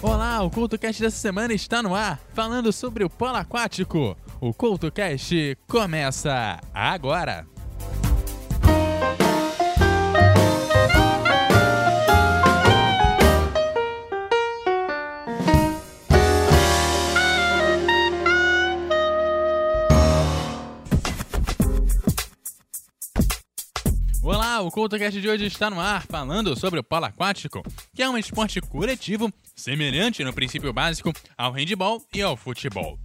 Olá, o CultoCast dessa semana está no ar, falando sobre o polo aquático. O CultoCast começa agora. O CultoCast de hoje está no ar falando sobre o polo aquático, que é um esporte coletivo semelhante no princípio básico ao handebol e ao futebol.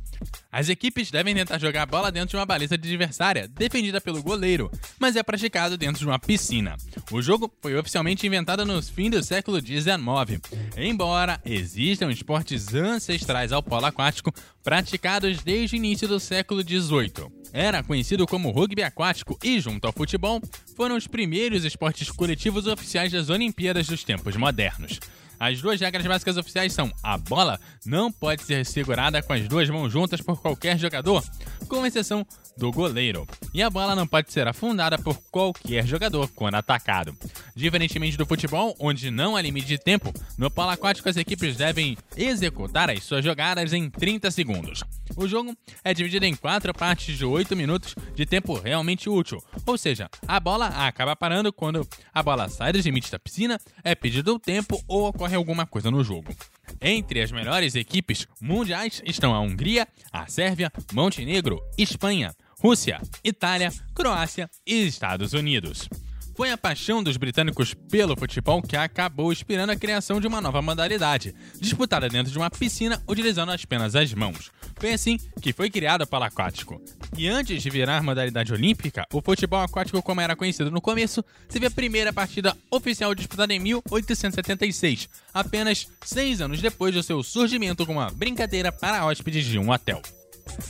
As equipes devem tentar jogar a bola dentro de uma baliza adversária, defendida pelo goleiro, mas é praticado dentro de uma piscina. O jogo foi oficialmente inventado no fim do século XIX, embora existam esportes ancestrais ao polo aquático praticados desde o início do século XVIII. Era conhecido como rugby aquático e, junto ao futebol, foram os primeiros esportes coletivos oficiais das Olimpíadas dos tempos modernos. As duas regras básicas oficiais são: a bola não pode ser segurada com as duas mãos juntas por qualquer jogador, com exceção do goleiro, e a bola não pode ser afundada por qualquer jogador quando atacado. Diferentemente do futebol, onde não há limite de tempo, no polo aquático as equipes devem executar as suas jogadas em 30 segundos. O jogo é dividido em quatro partes de 8 minutos de tempo realmente útil, ou seja, a bola acaba parando quando a bola sai dos limites da piscina, é pedido o tempo ou ocorre alguma coisa no jogo. Entre as melhores equipes mundiais estão a Hungria, a Sérvia, Montenegro, Espanha, Rússia, Itália, Croácia e Estados Unidos. Foi a paixão dos britânicos pelo futebol que acabou inspirando a criação de uma nova modalidade, disputada dentro de uma piscina utilizando apenas as mãos. Foi assim que foi criado o polo aquático. E antes de virar modalidade olímpica, o futebol aquático, como era conhecido no começo, teve a primeira partida oficial disputada em 1876, apenas seis anos depois do seu surgimento como uma brincadeira para hóspedes de um hotel.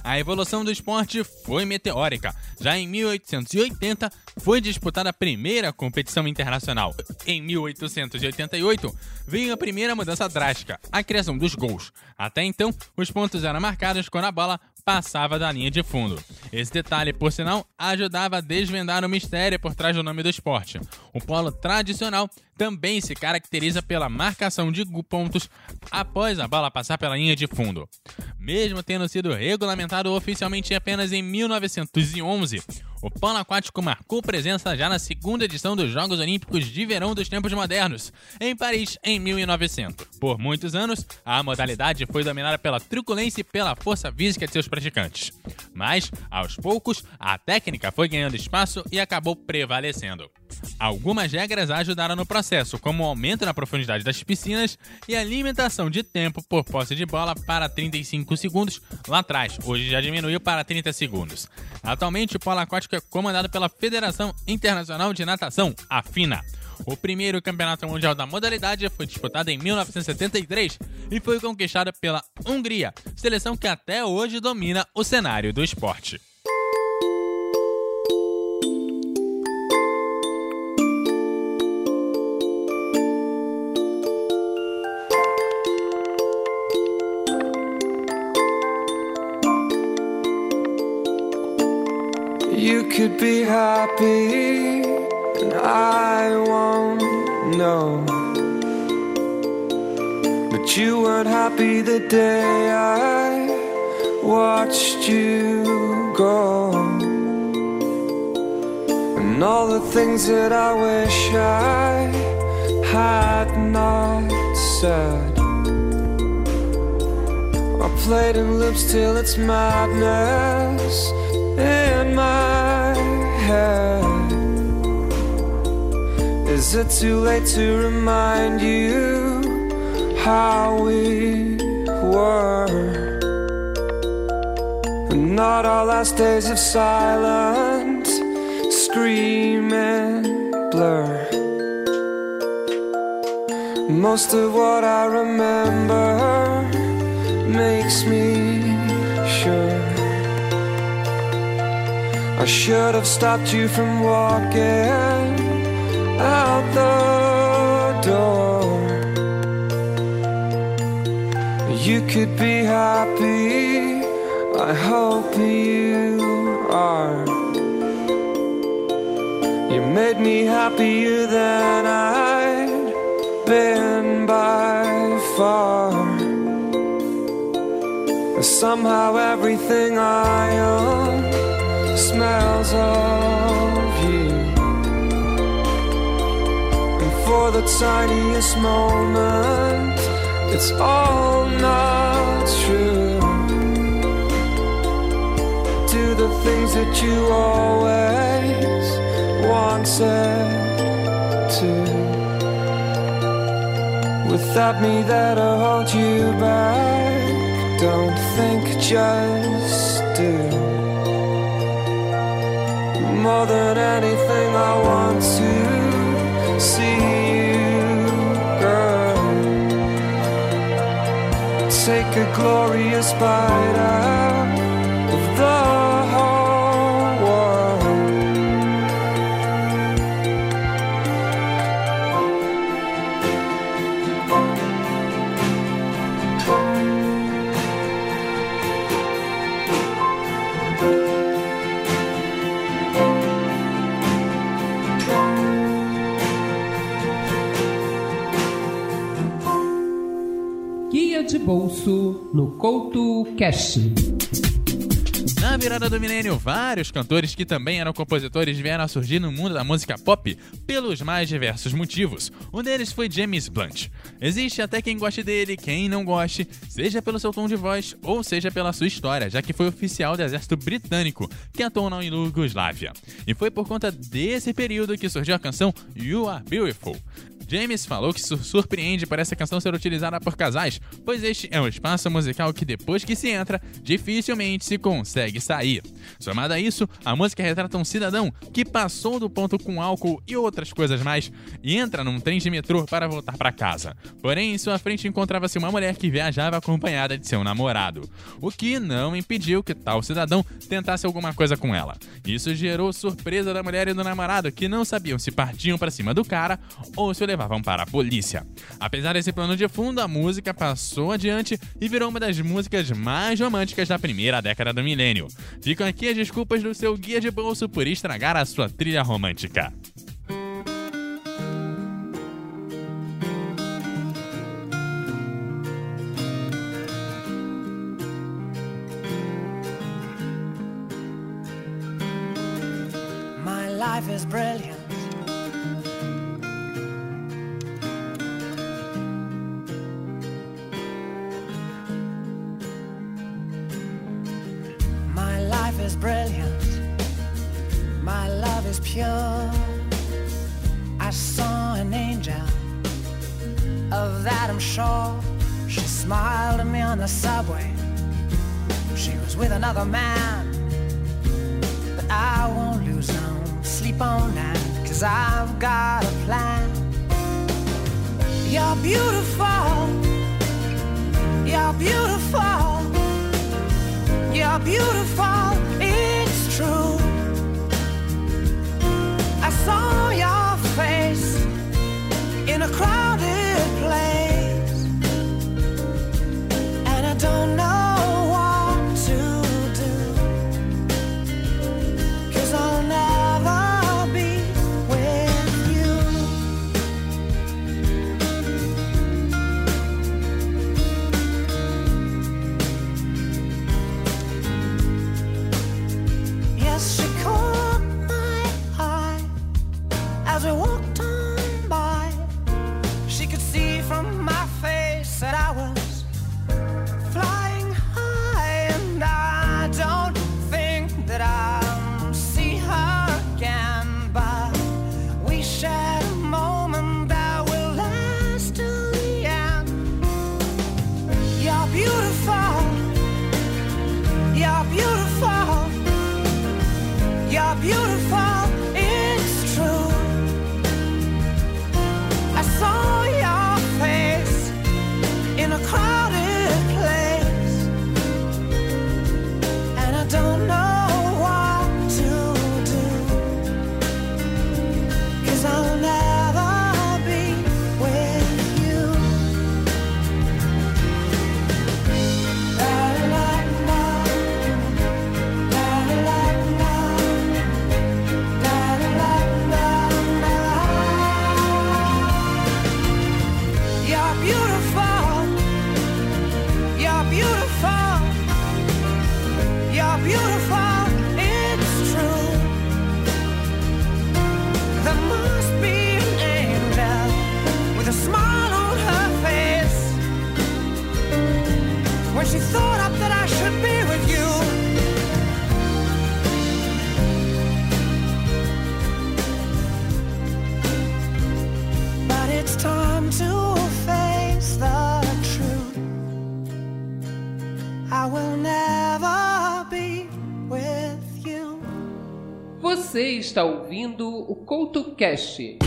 A evolução do esporte foi meteórica. Já em 1880 foi disputada a primeira competição internacional. Em 1888 veio a primeira mudança drástica, a criação dos gols. Até então, os pontos eram marcados quando a bola passava da linha de fundo. Esse detalhe, por sinal, ajudava a desvendar o mistério por trás do nome do esporte. O polo tradicional também se caracteriza pela marcação de pontos após a bola passar pela linha de fundo. Mesmo tendo sido regulamentado oficialmente apenas em 1911, o polo aquático marcou presença já na segunda edição dos Jogos Olímpicos de Verão dos Tempos Modernos, em Paris, em 1900. Por muitos anos, a modalidade foi dominada pela truculência e pela força física de seus praticantes. Mas, aos poucos, a técnica foi ganhando espaço e acabou prevalecendo. Algumas regras ajudaram no processo, como o aumento na profundidade das piscinas e a limitação de tempo por posse de bola para 35 segundos lá atrás, hoje já diminuiu para 30 segundos. Atualmente, o polo aquático é comandado pela Federação Internacional de Natação, a FINA. O primeiro campeonato mundial da modalidade foi disputado em 1973 e foi conquistado pela Hungria, seleção que até hoje domina o cenário do esporte. Could be happy, and I won't know. But you weren't happy the day I watched you go. And all the things that I wish I had not said. I played in loops till it's madness in my Is it too late to remind you how we were? And not our last days of silence, scream and blur. Most of what I remember makes me I should have stopped you from walking out the door. You could be happy, I hope you are. You made me happier than I'd been by far. Somehow everything I own smells of you. And for the tiniest moment, it's all not true. Do the things that you always wanted to. Without me, that'll hold you back. Don't think, just do. More than anything, I want to see you, girl. Take a glorious bite bolso no Couto Cash. Na virada do milênio, vários cantores que também eram compositores vieram a surgir no mundo da música pop pelos mais diversos motivos. Um deles foi James Blunt. Existe até quem goste dele, quem não goste, seja pelo seu tom de voz ou seja pela sua história, já que foi oficial do exército britânico que atuou na Iugoslávia. E foi por conta desse período que surgiu a canção You Are Beautiful. James falou que surpreende por essa canção ser utilizada por casais, pois este é um espaço musical que depois que se entra, dificilmente se consegue sair. Somado a isso, a música retrata um cidadão que passou do ponto com álcool e outras coisas mais e entra num trem de metrô para voltar para casa. Porém, em sua frente encontrava-se uma mulher que viajava acompanhada de seu namorado, o que não impediu que tal cidadão tentasse alguma coisa com ela. Isso gerou surpresa da mulher e do namorado que não sabiam se partiam para cima do cara ou se o levavam para a polícia. Apesar desse plano de fundo, a música passou adiante e virou uma das músicas mais românticas da primeira década do milênio. Ficam aqui as desculpas do seu guia de bolso por estragar a sua trilha romântica. She was with another man. But I won't lose no sleep on that. Cause I've got a plan. You're beautiful. You're beautiful. You're beautiful. It's true. I saw Você está ouvindo o CoutoCast.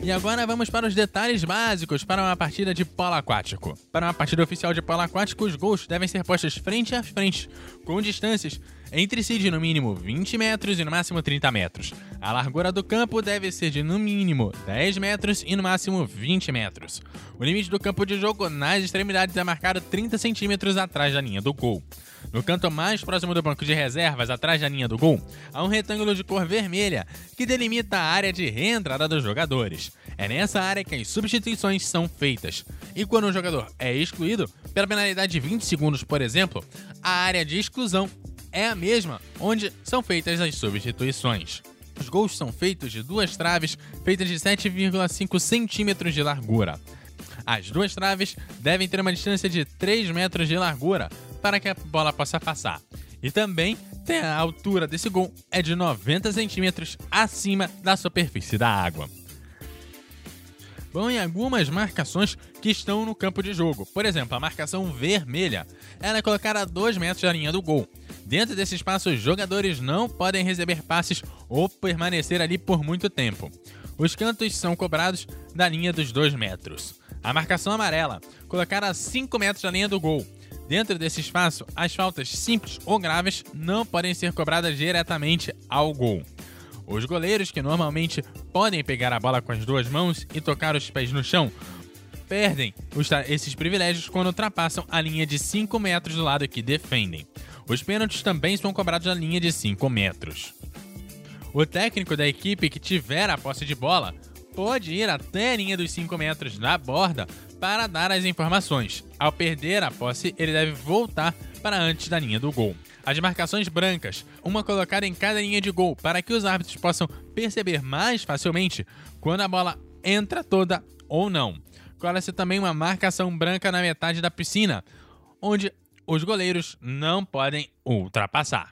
E agora vamos para os detalhes básicos para uma partida de polo aquático. Para uma partida oficial de polo aquático, os gols devem ser postos frente a frente, com distâncias entre si de no mínimo 20 metros e no máximo 30 metros. A largura do campo deve ser de no mínimo 10 metros e no máximo 20 metros. O limite do campo de jogo nas extremidades é marcado 30 centímetros atrás da linha do gol. No canto mais próximo do banco de reservas, atrás da linha do gol, há um retângulo de cor vermelha que delimita a área de reentrada dos jogadores. É nessa área que as substituições são feitas. E quando um jogador é excluído, pela penalidade de 20 segundos, por exemplo, a área de exclusão é a mesma onde são feitas as substituições. Os gols são feitos de duas traves feitas de 7,5 centímetros de largura. As duas traves devem ter uma distância de 3 metros de largura para que a bola possa passar. E também tem a altura desse gol é de 90 centímetros acima da superfície da água. Bom, em algumas marcações que estão no campo de jogo. Por exemplo, a marcação vermelha. Ela é colocada a 2 metros da linha do gol. Dentro desse espaço, os jogadores não podem receber passes ou permanecer ali por muito tempo. Os cantos são cobrados da linha dos 2 metros. A marcação amarela, colocada a 5 metros da linha do gol. Dentro desse espaço, as faltas simples ou graves não podem ser cobradas diretamente ao gol. Os goleiros, que normalmente podem pegar a bola com as duas mãos e tocar os pés no chão, perdem esses privilégios quando ultrapassam a linha de 5 metros do lado que defendem. Os pênaltis também são cobrados na linha de 5 metros. O técnico da equipe que tiver a posse de bola pode ir até a linha dos 5 metros da borda para dar as informações. Ao perder a posse, ele deve voltar para antes da linha do gol. As marcações brancas, uma colocada em cada linha de gol, para que os árbitros possam perceber mais facilmente quando a bola entra toda ou não. Cola-se também uma marcação branca na metade da piscina, onde os goleiros não podem ultrapassar.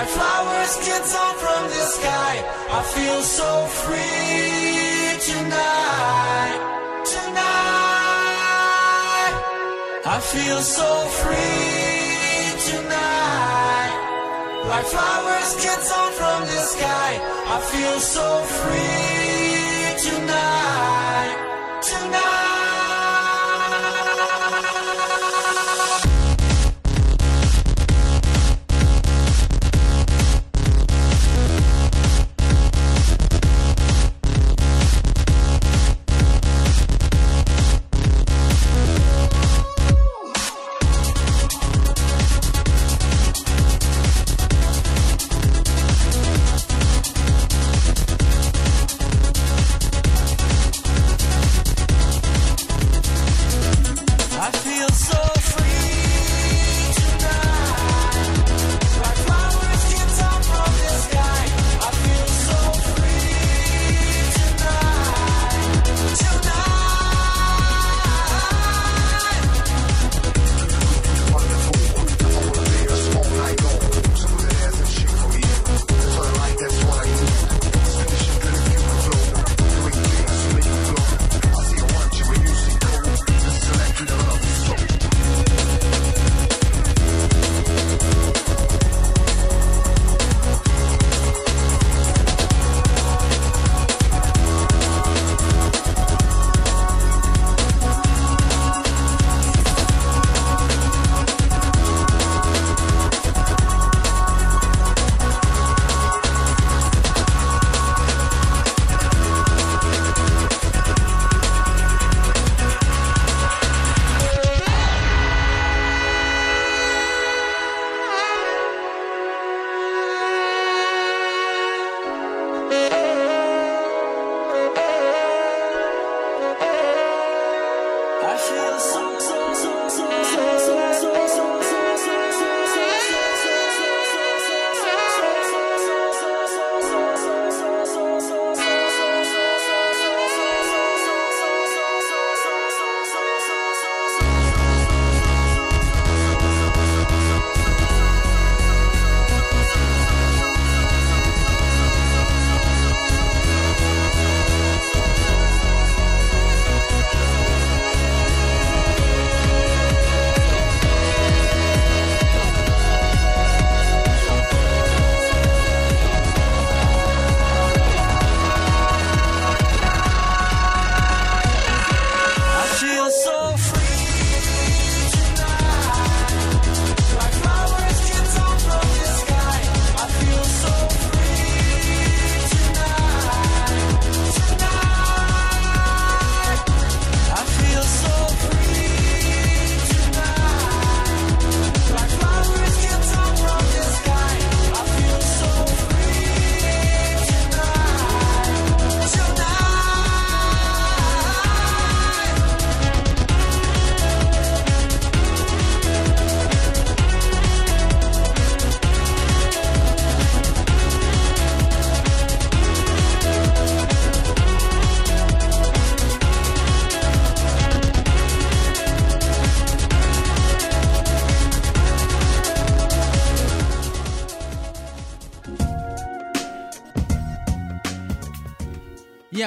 Like flowers get on from the sky I feel so free tonight Tonight. I feel so free tonight. Like flowers kids on from the sky I feel so free Tonight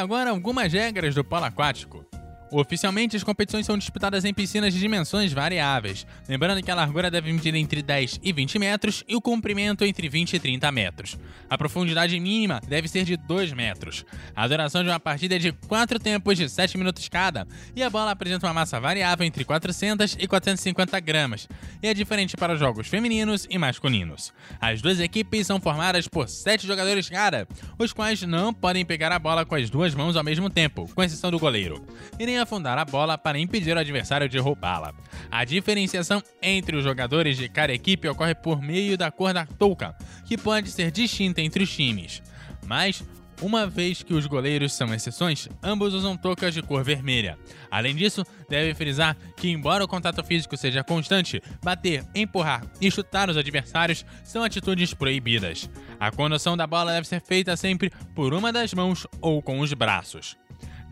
agora algumas regras do polo aquático. Oficialmente, as competições são disputadas em piscinas de dimensões variáveis, lembrando que a largura deve medir entre 10 e 20 metros e o comprimento entre 20 e 30 metros. A profundidade mínima deve ser de 2 metros. A duração de uma partida é de 4 tempos de 7 minutos cada, e a bola apresenta uma massa variável entre 400 e 450 gramas, e é diferente para os jogos femininos e masculinos. As duas equipes são formadas por 7 jogadores cada, os quais não podem pegar a bola com as duas mãos ao mesmo tempo, com exceção do goleiro. E nem afundar a bola para impedir o adversário de roubá-la. A diferenciação entre os jogadores de cada equipe ocorre por meio da cor da touca, que pode ser distinta entre os times. Mas uma vez que os goleiros são exceções, ambos usam toucas de cor vermelha. Além disso, deve frisar que, embora o contato físico seja constante, bater, empurrar e chutar os adversários são atitudes proibidas. A condução da bola deve ser feita sempre por uma das mãos ou com os braços.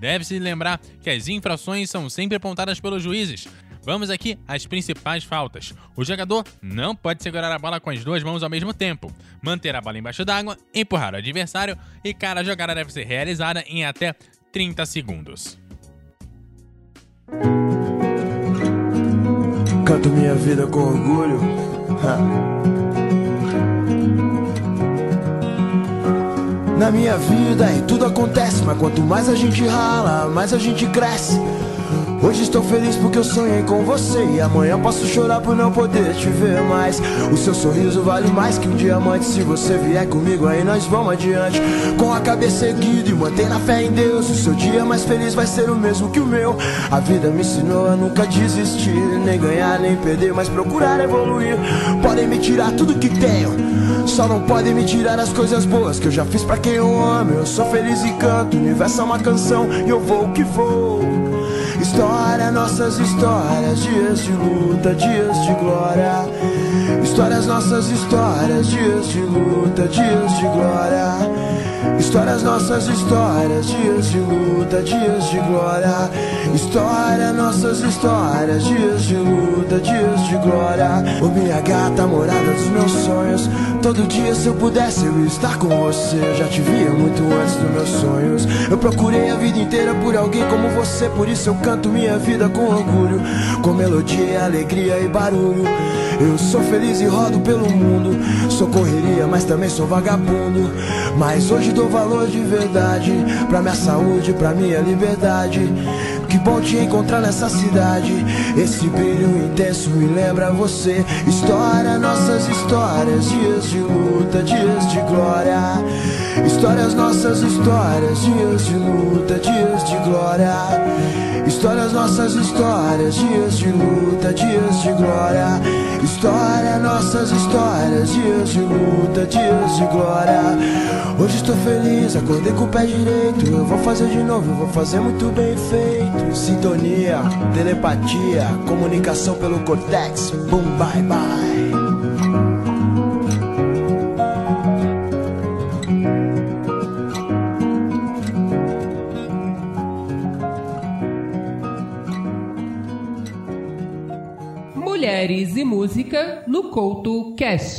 Deve-se lembrar que as infrações são sempre apontadas pelos juízes. Vamos aqui às principais faltas. O jogador não pode segurar a bola com as duas mãos ao mesmo tempo, manter a bola embaixo d'água, empurrar o adversário e cada jogada deve ser realizada em até 30 segundos. Canto minha vida com orgulho. Na minha vida e tudo acontece, mas quanto mais a gente rala, mais a gente cresce. Hoje estou feliz porque eu sonhei com você E amanhã posso chorar por não poder te ver mais. O seu sorriso vale mais que um diamante Se você vier comigo aí nós vamos adiante. Com a cabeça erguida e mantém a fé em Deus O seu dia mais feliz vai ser o mesmo que o meu. A vida me ensinou a nunca desistir Nem ganhar nem perder, mas procurar evoluir. Podem me tirar tudo que tenho Só não podem me tirar as coisas boas Que eu já fiz pra quem eu amo Eu sou feliz e canto, o universo é uma canção E eu vou o que vou História, nossas histórias, dias de luta, dias de glória. Histórias, nossas histórias, dias de luta, dias de glória. Histórias, nossas histórias, dias de luta, dias de glória. História, nossas histórias, dias de luta, dias de glória. Ô minha gata, morada dos meus sonhos. Todo dia, se eu pudesse, eu ia estar com você. Já te via muito antes dos meus sonhos. Eu procurei a vida inteira por alguém como você, por isso eu canto minha vida com orgulho, com melodia, alegria e barulho. Eu sou feliz e rodo pelo mundo. Sou correria, mas também sou vagabundo. Mas hoje dou valor de verdade pra minha saúde, pra minha liberdade. Que bom te encontrar nessa cidade. Esse brilho intenso me lembra você. História, nossas histórias, dias de luta, dias de glória. Histórias, nossas histórias, dias de luta, dias de glória. Histórias, nossas histórias, dias de luta, dias de glória. História, nossas histórias, dias de luta, dias de glória. Hoje estou feliz, acordei com o pé direito. Eu vou fazer de novo, eu vou fazer muito bem feito. Sintonia, telepatia, comunicação pelo cortex. Boom, bye, bye. E Música no Couto Cast.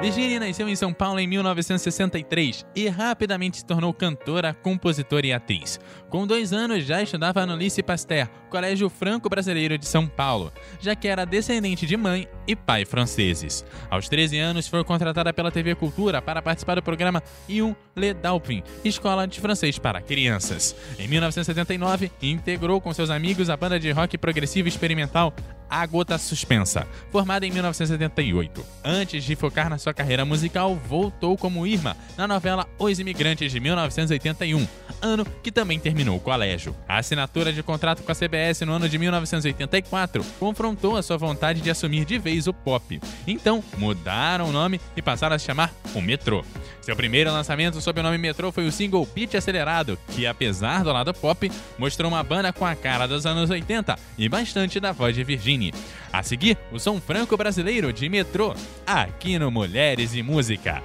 Virginia nasceu em São Paulo em 1963 e rapidamente se tornou cantora, compositora e atriz. Com dois anos já estudava no Lice Pasteur, Colégio Franco-Brasileiro de São Paulo, já que era descendente de mãe e pai franceses. Aos 13 anos foi contratada pela TV Cultura para participar do programa Ion Le Escola de Francês para Crianças. Em 1979, integrou com seus amigos a banda de rock progressivo experimental A Gota Suspensa, formada em 1978. Antes de focar na sua carreira musical, voltou como Irma na novela Os Imigrantes de 1981, ano que também terminou o colégio. A assinatura de contrato com a CBS no ano de 1984 confrontou a sua vontade de assumir de vez o pop. Então, mudaram o nome e passaram a se chamar o Metrô. Seu primeiro lançamento sob o nome Metrô foi o single Beat Acelerado, que apesar do lado pop, mostrou uma banda com a cara dos anos 80 e bastante da voz de Virginie. A seguir, o som franco-brasileiro de Metrô, aqui no Mulheres e Música.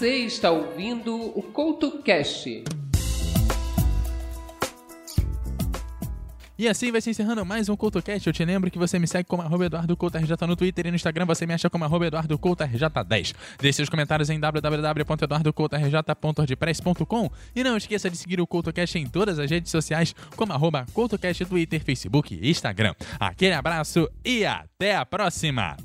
Você está ouvindo o CoutoCast. E assim vai se encerrando mais um CoutoCast. Eu te lembro que você me segue como EduardoCoutoRJ no Twitter e no Instagram você me acha como arroba EduardoCoutoRJ10. Deixe seus comentários em www.eduardocoutorj.wordpress.com e não esqueça de seguir o CoutoCast em todas as redes sociais como CoutoCast, Twitter, Facebook e Instagram. Aquele abraço e até a próxima!